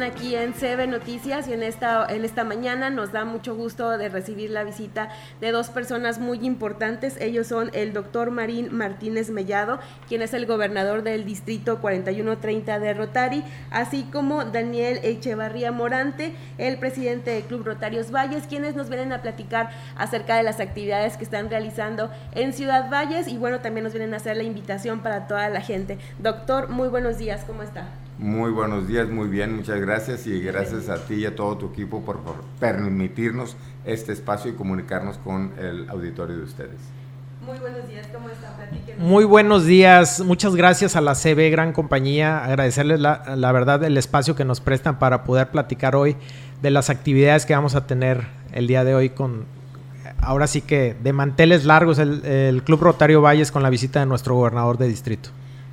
Aquí en CB Noticias y en esta, en esta mañana nos da mucho gusto de recibir la visita de dos personas muy importantes. Ellos son el doctor Marín Martínez Mellado, quien es el gobernador del distrito 4130 de Rotary, así como Daniel Echevarría Morante, el presidente del Club Rotarios Valles, quienes nos vienen a platicar acerca de las actividades que están realizando en Ciudad Valles y bueno, también nos vienen a hacer la invitación para toda la gente. Doctor, muy buenos días, ¿cómo está? Muy buenos días, muy bien, muchas gracias y gracias a ti y a todo tu equipo por, permitirnos este espacio y comunicarnos con el auditorio de ustedes. Muy buenos días, ¿cómo está? Muy buenos días, muchas gracias a la CB Gran Compañía, agradecerles la, la, verdad el espacio que nos prestan para poder platicar hoy de las actividades que vamos a tener el día de hoy con, ahora sí que de manteles largos, el, el Club Rotario Valles con la visita de nuestro gobernador de distrito.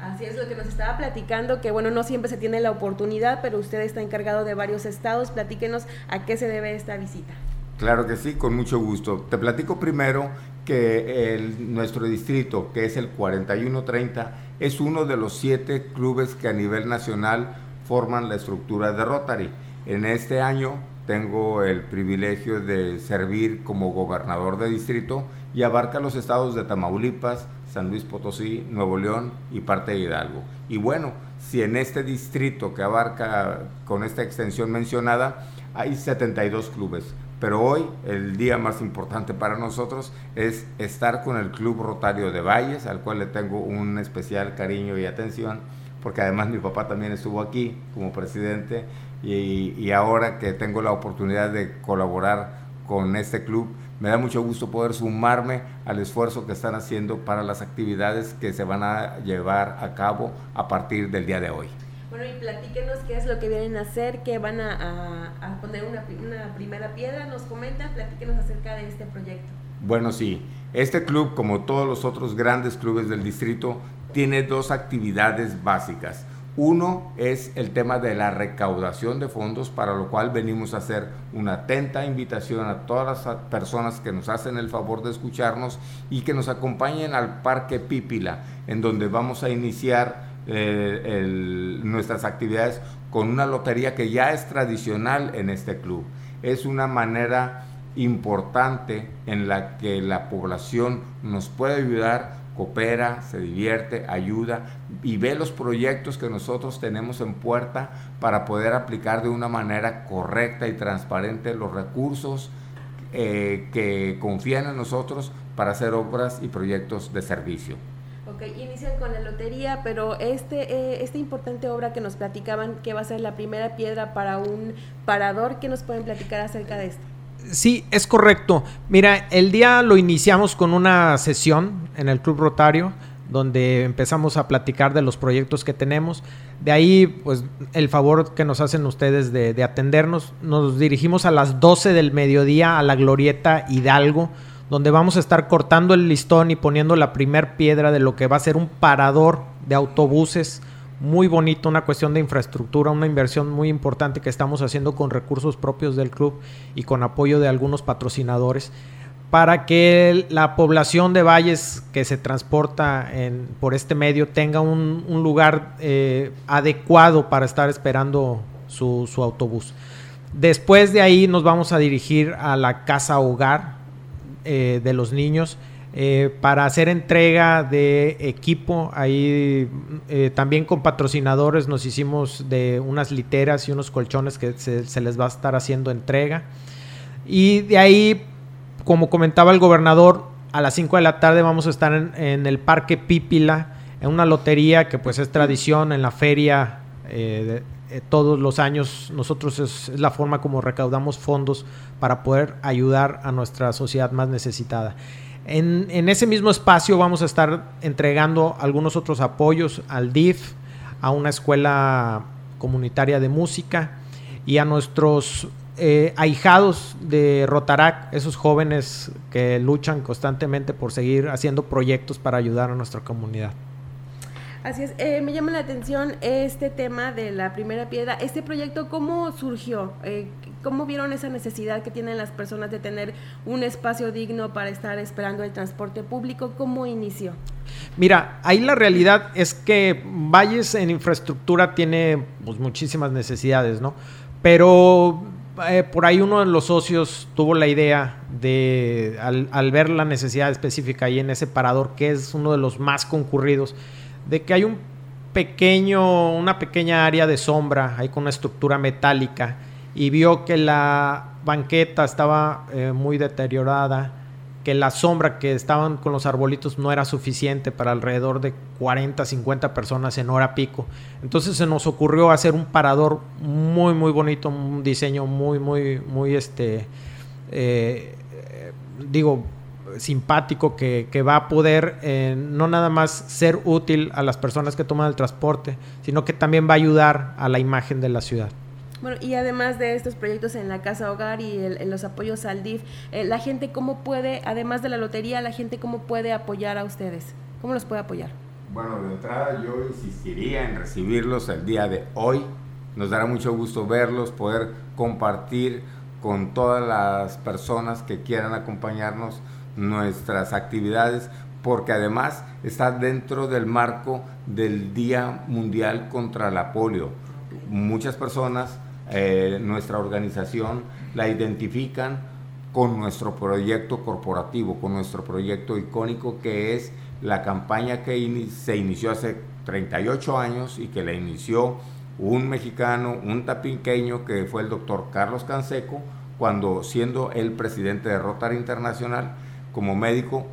Así es lo que nos estaba platicando, que bueno, no siempre se tiene la oportunidad, pero usted está encargado de varios estados. Platíquenos a qué se debe esta visita. Claro que sí, con mucho gusto. Te platico primero que el, nuestro distrito, que es el 4130, es uno de los siete clubes que a nivel nacional forman la estructura de Rotary. En este año tengo el privilegio de servir como gobernador de distrito y abarca los estados de Tamaulipas, San Luis Potosí, Nuevo León y parte de Hidalgo. Y bueno, si en este distrito que abarca con esta extensión mencionada hay 72 clubes, pero hoy el día más importante para nosotros es estar con el Club Rotario de Valles, al cual le tengo un especial cariño y atención, porque además mi papá también estuvo aquí como presidente y, y ahora que tengo la oportunidad de colaborar con este club, me da mucho gusto poder sumarme al esfuerzo que están haciendo para las actividades que se van a llevar a cabo a partir del día de hoy. Bueno, y platíquenos qué es lo que vienen a hacer, que van a, poner una, una, primera piedra, nos comentan, platíquenos acerca de este proyecto. Bueno, sí, este club, como todos los otros grandes clubes del distrito, tiene dos actividades básicas. Uno es el tema de la recaudación de fondos, para lo cual venimos a hacer una atenta invitación a todas las personas que nos hacen el favor de escucharnos y que nos acompañen al Parque Pípila, en donde vamos a iniciar eh, nuestras actividades con una lotería que ya es tradicional en este club. Es una manera importante en la que la población nos puede ayudar coopera, se divierte, ayuda y ve los proyectos que nosotros tenemos en puerta para poder aplicar de una manera correcta y transparente los recursos eh, que confían en nosotros para hacer obras y proyectos de servicio. Ok, inician con la lotería, pero este, eh, esta importante obra que nos platicaban que va a ser la primera piedra para un parador, ¿qué nos pueden platicar acerca de esto? Sí, es correcto. Mira, el día lo iniciamos con una sesión en el Club Rotario, donde empezamos a platicar de los proyectos que tenemos. De ahí, pues, el favor que nos hacen ustedes de, atendernos. Nos dirigimos a las 12 del mediodía a la Glorieta Hidalgo, donde vamos a estar cortando el listón y poniendo la primer piedra de lo que va a ser un parador de autobuses muy bonito, una cuestión de infraestructura, una inversión muy importante que estamos haciendo con recursos propios del club y con apoyo de algunos patrocinadores para que la población de Valles que se transporta en, por este medio tenga un, lugar eh, adecuado para estar esperando su, autobús. Después de ahí nos vamos a dirigir a la casa hogar eh, de los niños eh, para hacer entrega de equipo. Ahí eh, también con patrocinadores nos hicimos de unas literas y unos colchones que se, les va a estar haciendo entrega. Y de ahí, como comentaba el gobernador, a las 5 de la tarde vamos a estar en, el Parque Pípila, en una lotería que pues es tradición en la feria. Eh, todos los años nosotros es, la forma como recaudamos fondos para poder ayudar a nuestra sociedad más necesitada. En, ese mismo espacio vamos a estar entregando algunos otros apoyos al DIF, a una escuela comunitaria de música y a nuestros eh, ahijados de Rotarac, esos jóvenes que luchan constantemente por seguir haciendo proyectos para ayudar a nuestra comunidad. Así es, eh, me llama la atención este tema de la primera piedra. Este proyecto, ¿cómo surgió? Eh, ¿Cómo vieron esa necesidad que tienen las personas de tener un espacio digno para estar esperando el transporte público? ¿Cómo inició? Mira, ahí la realidad es que Valles en infraestructura tiene pues, muchísimas necesidades, ¿no? Pero eh, por ahí uno de los socios tuvo la idea de, al, ver la necesidad específica ahí en ese parador, que es uno de los más concurridos, de que hay un pequeño, una pequeña área de sombra ahí con una estructura metálica y vio que la banqueta estaba eh, muy deteriorada que la sombra que estaban con los arbolitos no era suficiente para alrededor de 40, 50 personas en hora pico. Entonces se nos ocurrió hacer un parador muy, muy bonito, un diseño muy, muy, muy, este, eh, digo, simpático que, va a poder eh, no nada más ser útil a las personas que toman el transporte, sino que también va a ayudar a la imagen de la ciudad. Bueno, y además de estos proyectos en la Casa Hogar y en los apoyos al DIF, eh, la gente cómo puede, además de la lotería, la gente cómo puede apoyar a ustedes? ¿Cómo los puede apoyar? Bueno, de entrada yo insistiría en recibirlos el día de hoy. Nos dará mucho gusto verlos, poder compartir con todas las personas que quieran acompañarnos nuestras actividades, porque además está dentro del marco del Día Mundial contra la Polio. Muchas personas eh, nuestra organización la identifican con nuestro proyecto corporativo, con nuestro proyecto icónico que es la campaña que se inició hace 38 años y que la inició un mexicano, un tapinqueño que fue el doctor Carlos Canseco, cuando siendo el presidente de Rotary Internacional, como médico,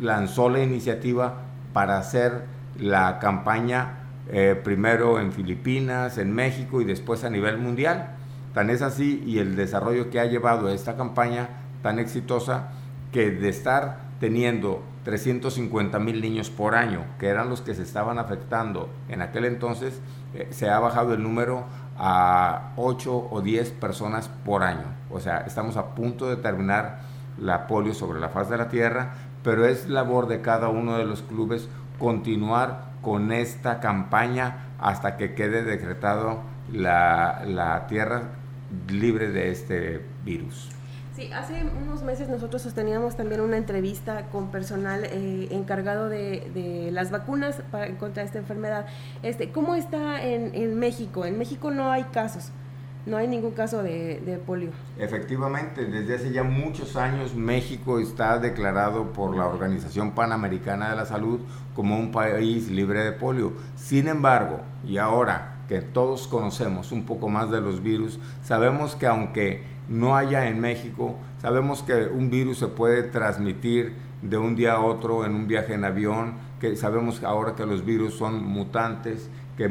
lanzó la iniciativa para hacer la campaña eh, primero en Filipinas, en México y después a nivel mundial. Tan es así y el desarrollo que ha llevado esta campaña tan exitosa que de estar teniendo 350 mil niños por año, que eran los que se estaban afectando en aquel entonces, eh, se ha bajado el número a 8 o 10 personas por año. O sea, estamos a punto de terminar la polio sobre la faz de la tierra, pero es labor de cada uno de los clubes continuar con esta campaña hasta que quede decretado la, tierra libre de este virus. Sí, hace unos meses nosotros sosteníamos también una entrevista con personal eh, encargado de, las vacunas para, contra esta enfermedad. Este, ¿Cómo está en, en México? En México no hay casos. No hay ningún caso de, polio. Efectivamente, desde hace ya muchos años México está declarado por la Organización Panamericana de la Salud como un país libre de polio. Sin embargo, y ahora que todos conocemos un poco más de los virus, sabemos que aunque no haya en México, sabemos que un virus se puede transmitir de un día a otro en un viaje en avión, que sabemos ahora que los virus son mutantes, que,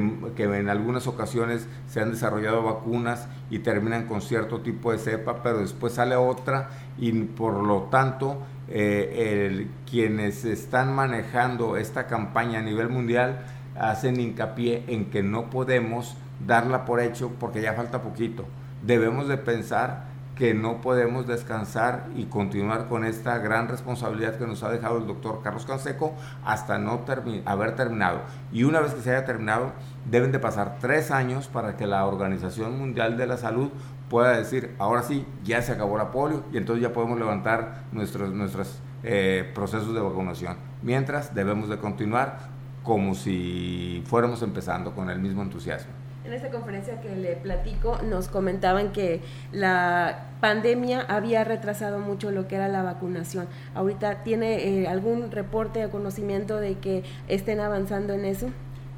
en algunas ocasiones se han desarrollado vacunas y terminan con cierto tipo de cepa, pero después sale otra y por lo tanto eh, quienes están manejando esta campaña a nivel mundial hacen hincapié en que no podemos darla por hecho porque ya falta poquito. Debemos de pensar que no podemos descansar y continuar con esta gran responsabilidad que nos ha dejado el doctor Carlos Canseco hasta no haber terminado. Y una vez que se haya terminado, deben de pasar tres años para que la Organización Mundial de la Salud pueda decir, ahora sí, ya se acabó la polio y entonces ya podemos levantar nuestros, nuestros eh, procesos de vacunación. Mientras, debemos de continuar como si fuéramos empezando con el mismo entusiasmo. En esta conferencia que le platico nos comentaban que la pandemia había retrasado mucho lo que era la vacunación. Ahorita tiene eh, algún reporte o conocimiento de que estén avanzando en eso.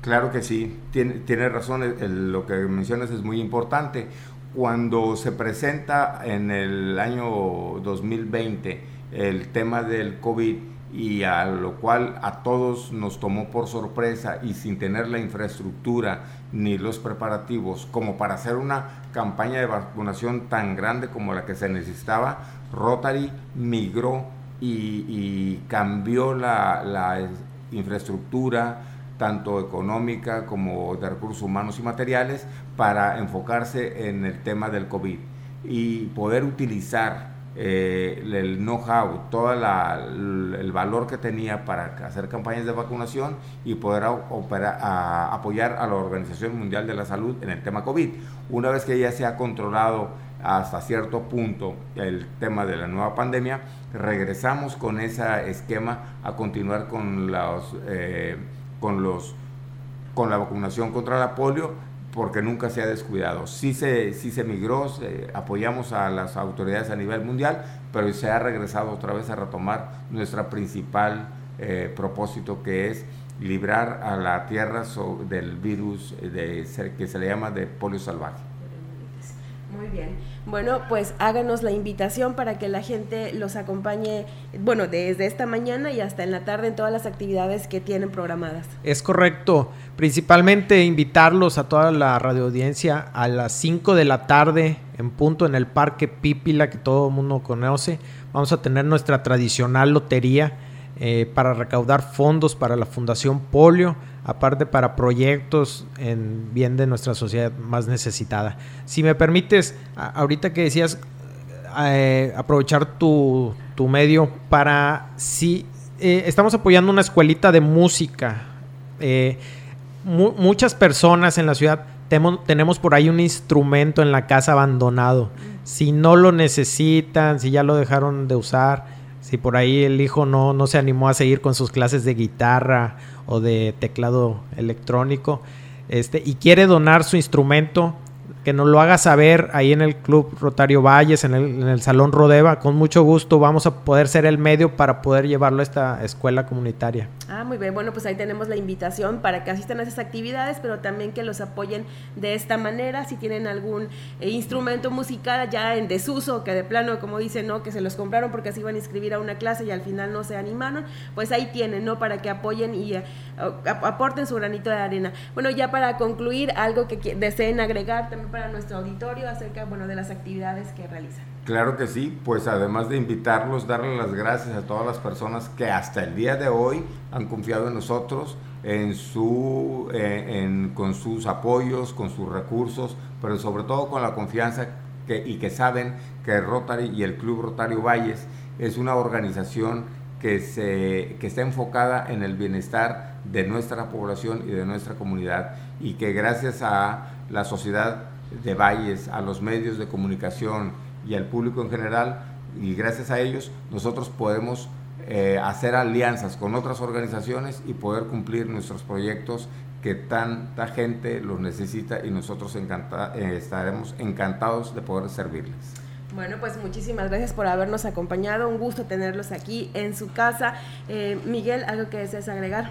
Claro que sí, tiene, tiene razón, lo que mencionas es muy importante. Cuando se presenta en el año 2020 el tema del COVID, y a lo cual a todos nos tomó por sorpresa y sin tener la infraestructura ni los preparativos como para hacer una campaña de vacunación tan grande como la que se necesitaba, Rotary migró y, cambió la, infraestructura tanto económica como de recursos humanos y materiales para enfocarse en el tema del COVID y poder utilizar eh, el know-how, todo el valor que tenía para hacer campañas de vacunación y poder apoyar a la Organización Mundial de la Salud en el tema COVID. Una vez que ya se ha controlado hasta cierto punto el tema de la nueva pandemia, regresamos con ese esquema a continuar con los, eh, con los con la vacunación contra la polio porque nunca se ha descuidado. Sí se, sí se migró, apoyamos a las autoridades a nivel mundial, pero se ha regresado otra vez a retomar nuestra principal eh, propósito que es librar a la tierra del virus de, que se le llama de polio salvaje. Muy bien. Bueno, pues háganos la invitación para que la gente los acompañe, bueno, desde esta mañana y hasta en la tarde en todas las actividades que tienen programadas. Es correcto. Principalmente invitarlos a toda la radioaudiencia a las 5 de la tarde en punto en el Parque Pípila que todo el mundo conoce. Vamos a tener nuestra tradicional lotería eh, para recaudar fondos para la Fundación Polio aparte para proyectos en bien de nuestra sociedad más necesitada. Si me permites, ahorita que decías eh, aprovechar tu, medio para si eh, estamos apoyando una escuelita de música. Eh, muchas personas en la ciudad tenemos por ahí un instrumento en la casa abandonado. Si no lo necesitan, si ya lo dejaron de usar, si por ahí el hijo no, no se animó a seguir con sus clases de guitarra o de teclado electrónico, este, y quiere donar su instrumento, que nos lo haga saber ahí en el Club Rotario Valles, en el, Salón Rodeva. Con mucho gusto vamos a poder ser el medio para poder llevarlo a esta escuela comunitaria. Ah, muy bien. Bueno, pues ahí tenemos la invitación para que asistan a esas actividades, pero también que los apoyen de esta manera. Si tienen algún eh, instrumento musical ya en desuso, que de plano, como dicen, ¿no? Que se los compraron porque se iban a inscribir a una clase y al final no se animaron, pues ahí tienen, ¿no? Para que apoyen y eh, aporten su granito de arena. Bueno, ya para concluir, algo que deseen agregar también para nuestro auditorio acerca bueno, de las actividades que realizan. Claro que sí, pues además de invitarlos, darle las gracias a todas las personas que hasta el día de hoy han confiado en nosotros, en su, eh, con sus apoyos, con sus recursos, pero sobre todo con la confianza que, y que saben que Rotary y el Club Rotario Valles es una organización que, se, que está enfocada en el bienestar de nuestra población y de nuestra comunidad y que gracias a la sociedad de Valles, a los medios de comunicación y al público en general, y gracias a ellos nosotros podemos eh, hacer alianzas con otras organizaciones y poder cumplir nuestros proyectos que tanta gente los necesita y nosotros eh, estaremos encantados de poder servirles. Bueno, pues muchísimas gracias por habernos acompañado. Un gusto tenerlos aquí en su casa. Eh, Miguel, ¿algo que desees agregar?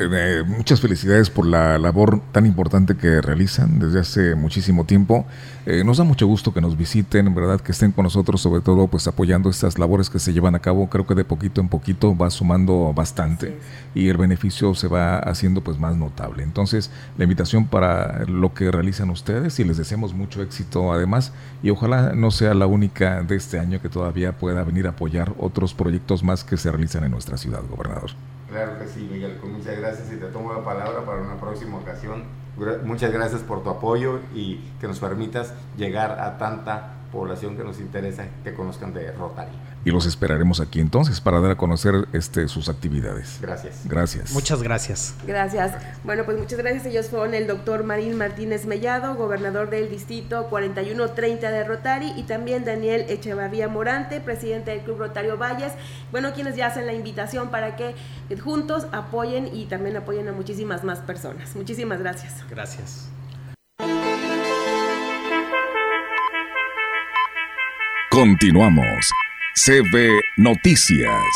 Eh, muchas felicidades por la labor tan importante que realizan desde hace muchísimo tiempo. Eh, nos da mucho gusto que nos visiten, verdad, que estén con nosotros, sobre todo pues apoyando estas labores que se llevan a cabo. Creo que de poquito en poquito va sumando bastante y el beneficio se va haciendo pues más notable. Entonces, la invitación para lo que realizan ustedes y les deseamos mucho éxito además y ojalá no sea la única de este año que todavía pueda venir a apoyar otros proyectos más que se realizan en nuestra ciudad, gobernador. Claro que sí, Miguel, con muchas gracias y te tomo la palabra para una próxima ocasión. Muchas gracias por tu apoyo y que nos permitas llegar a tanta población que nos interesa que conozcan de Rotary y los esperaremos aquí entonces para dar a conocer este, sus actividades. Gracias. Gracias. Muchas gracias. Gracias. Bueno, pues muchas gracias. Ellos fueron el doctor Marín Martínez Mellado, gobernador del distrito 4130 de Rotary, y también Daniel Echevarría Morante, presidente del Club Rotario Valles. Bueno, quienes ya hacen la invitación para que juntos apoyen y también apoyen a muchísimas más personas. Muchísimas gracias. Gracias. Continuamos. CB Noticias.